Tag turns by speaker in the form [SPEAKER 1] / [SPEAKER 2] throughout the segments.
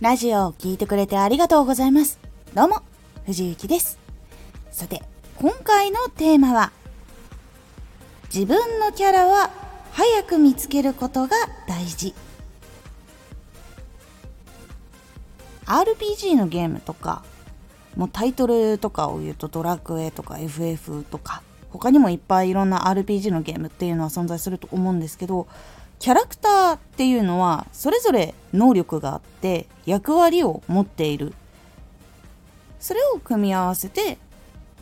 [SPEAKER 1] ラジオを聴いてくれてありがとうございます。どうも、藤幸です。さて、今回のテーマは、自分のキャラは早く見つけることが大事。RPG のゲームとか、もうタイトルとかを言うとドラクエとか FF とか、他にもいっぱいいろんな RPG のゲームっていうのは存在すると思うんですけど、キャラクターっていうのはそれぞれ能力があって役割を持っている。それを組み合わせて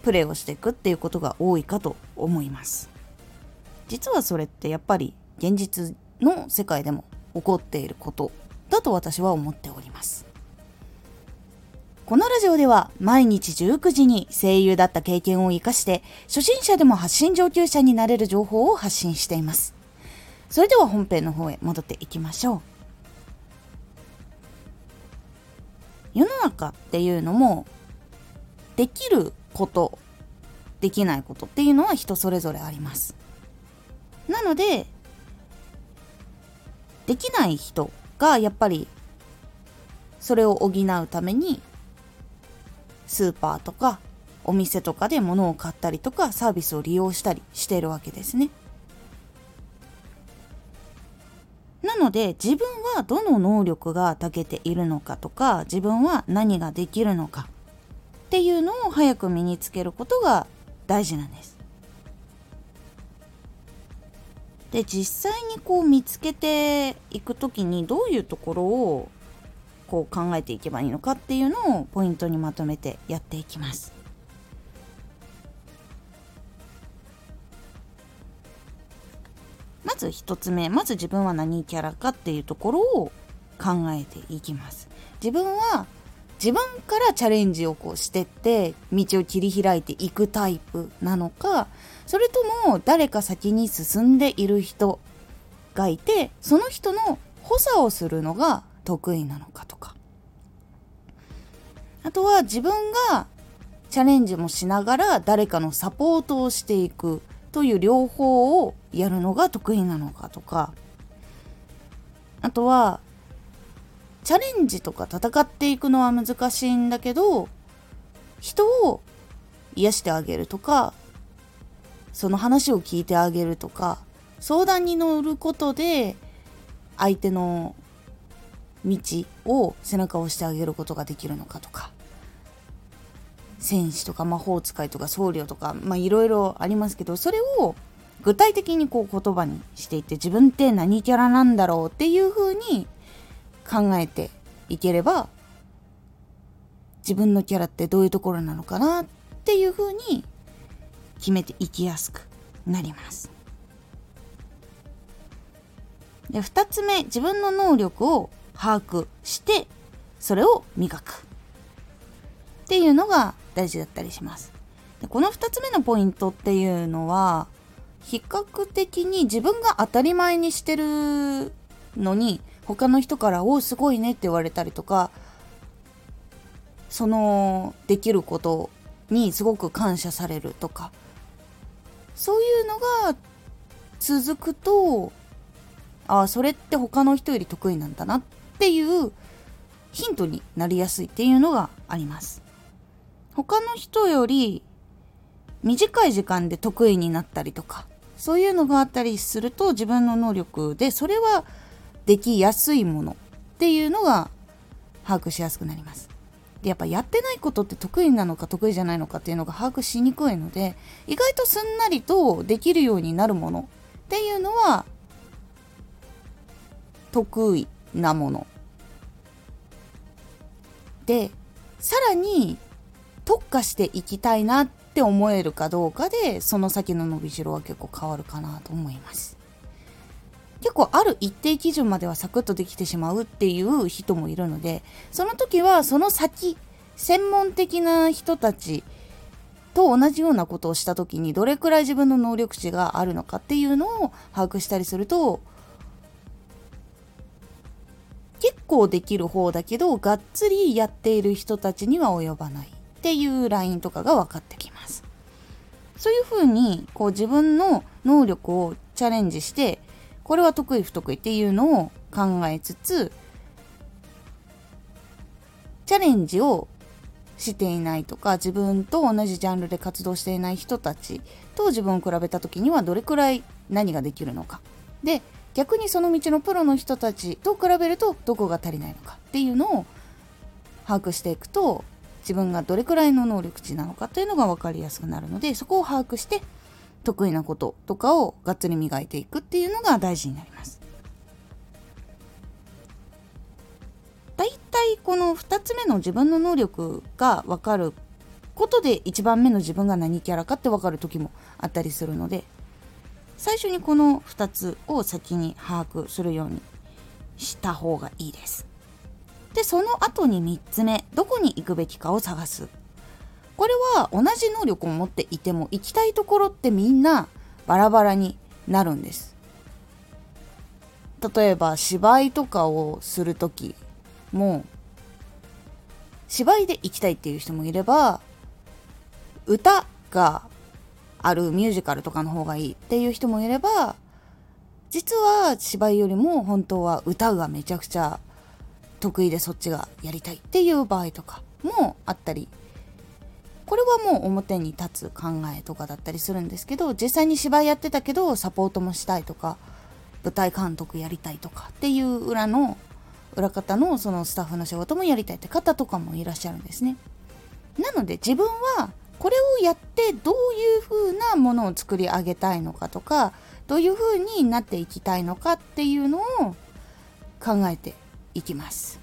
[SPEAKER 1] プレイをしていくっていうことが多いかと思います。実はそれってやっぱり現実の世界でも起こっていることだと私は思っております。このラジオでは毎日19時に声優だった経験を生かして初心者でも発信上級者になれる情報を発信しています。それでは本編の方へ戻っていきましょう世の中っていうのもできることできないことっていうのは人それぞれありますなのでできない人がやっぱりそれを補うためにスーパーとかお店とかで物を買ったりとかサービスを利用したりしているわけですね。ので自分はどの能力が長けているのかとか自分は何ができるのかっていうのを早く身につけることが大事なんです。で実際にこう見つけていく時にどういうところをこう考えていけばいいのかっていうのをポイントにまとめてやっていきます。まず1つ目まず自分は何キャラかっていうところを考えていきます。自分は自分からチャレンジをこうしてって道を切り開いていくタイプなのかそれとも誰か先に進んでいる人がいてその人の補佐をするのが得意なのかとか。あとは自分がチャレンジもしながら誰かのサポートをしていくという両方をやるのが得意なのかとか。あとはチャレンジとか戦っていくのは難しいんだけど人を癒してあげるとかその話を聞いてあげるとか相談に乗ることで相手の道を背中を押してあげることができるのかとか。戦士とか魔法使いとか僧侶とかまあいろいろありますけどそれを具体的にこう言葉にしていって自分って何キャラなんだろうっていう風に考えていければ自分のキャラってどういうところなのかなっていう風に決めていきやすくなります。で2つ目自分の能力を把握してそれを磨くっていうのが大事だったりします。でこの2つ目のポイントっていうのは比較的に自分が当たり前にしてるのに他の人から「おおすごいね」って言われたりとかそのできることにすごく感謝されるとかそういうのが続くとああそれって他の人より得意なんだなっていうヒントになりやすいっていうのがあります。他の人より短い時間で得意になったりとかそういうのがあったりすると自分の能力でそれはできやすいものっていうのが把握しやすくなります。でやっぱやってないことって得意なのか得意じゃないのかっていうのが把握しにくいので意外とすんなりとできるようになるものっていうのは得意なものでさらに特化していきたいなって思えるかどうかでその先の伸びしろは結構変わるかなと思います。結構ある一定基準まではサクッとできてしまうっていう人もいるのでその時はその先専門的な人たちと同じようなことをした時にどれくらい自分の能力値があるのかっていうのを把握したりすると結構できる方だけどがっつりやっている人たちには及ばない。っていうラインとかが分かってきます。そういうふうにこう自分の能力をチャレンジしてこれは得意不得意っていうのを考えつつチャレンジをしていないとか自分と同じジャンルで活動していない人たちと自分を比べた時にはどれくらい何ができるのかで逆にその道のプロの人たちと比べるとどこが足りないのかっていうのを把握していくと自分がどれくらいの能力値なのかというのが分かりやすくなるのでそこを把握して得意なこととかをがっつり磨いていくっていうのが大事になります。だいたいこの2つ目の自分の能力が分かることで1番目の自分が何キャラかって分かる時もあったりするので最初にこの2つを先に把握するようにした方がいいです。でその後に3つ目どこに行くべきかを探す。これは同じ能力を持っていても行きたいところってみんなバラバラになるんです。例えば芝居とかをする時も芝居で行きたいっていう人もいれば歌があるミュージカルとかの方がいいっていう人もいれば実は芝居よりも本当は歌がめちゃくちゃ得意でそっちがやりたいっていう場合とかもあったりこれはもう表に立つ考えとかだったりするんですけど実際に芝居やってたけどサポートもしたいとか舞台監督やりたいとかっていう裏の裏方のそのスタッフの仕事もやりたいって方とかもいらっしゃるんですね。なので自分はこれをやってどういう風なものを作り上げたいのかとかどういう風になっていきたいのかっていうのを考えていきます。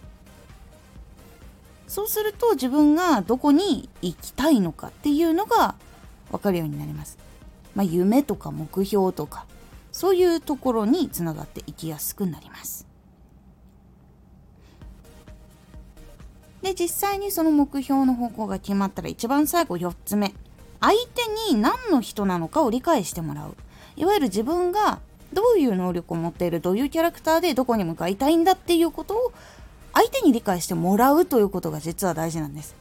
[SPEAKER 1] そうすると自分がどこに行きたいのかっていうのが分かるようになります、まあ、夢とか目標とかそういうところにつながっていきやすくなります。で実際にその目標の方向が決まったら一番最後4つ目。相手に何の人なのかを理解してもらう。いわゆる自分がどういう能力を持っているどういうキャラクターでどこに向かいたいんだっていうことを相手に理解してもらうということが実は大事なんです。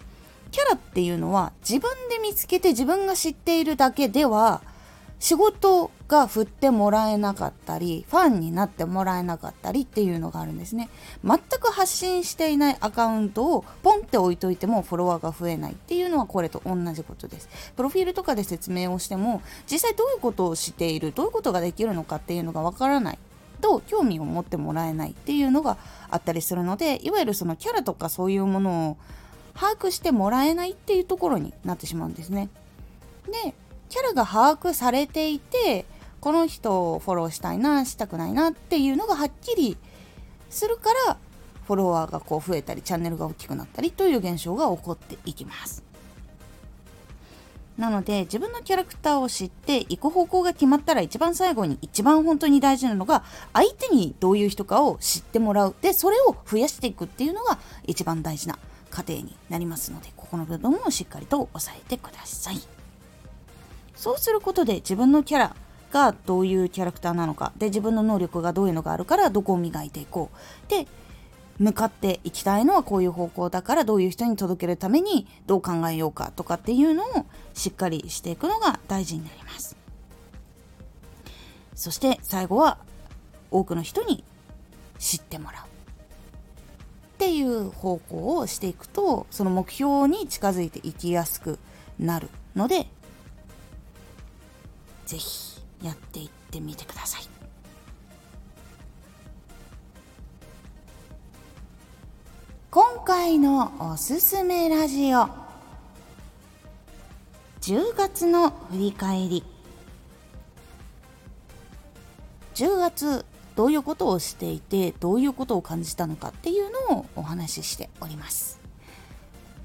[SPEAKER 1] キャラっていうのは自分で見つけて自分が知っているだけでは仕事が振ってもらえなかったりファンになってもらえなかったりっていうのがあるんですね。全く発信していないアカウントをポンって置いといてもフォロワーが増えないっていうのはこれと同じことです。プロフィールとかで説明をしても実際どういうことをしているどういうことができるのかっていうのがわからない。と興味を持ってもらえないっていうのがあったりするのでいわゆるそのキャラとかそういうものを把握してもらえないっていうところになってしまうんですね。でキャラが把握されていてこの人をフォローしたいなしたくないなっていうのがはっきりするからフォロワーがこう増えたりチャンネルが大きくなったりという現象が起こっていきますなので自分のキャラクターを知って行く方向が決まったら一番最後に一番本当に大事なのが相手にどういう人かを知ってもらうでそれを増やしていくっていうのが一番大事な過程になりますのでここの部分をしっかりと押さえてください。そうすることで自分のキャラがどういうキャラクターなのかで自分の能力がどういうのがあるからどこを磨いていこう。で向かっていきたいのはこういう方向だからどういう人に届けるためにどう考えようかとかっていうのをしっかりしていくのが大事になります。そして最後は多くの人に知ってもらう。っていう方向をしていくとその目標に近づいていきやすくなるのでぜひやっていってみてください。今回のおすすめラジオ。10月の振り返り。10月どういうことをしていてどういうことを感じたのかっていうのをお話ししております。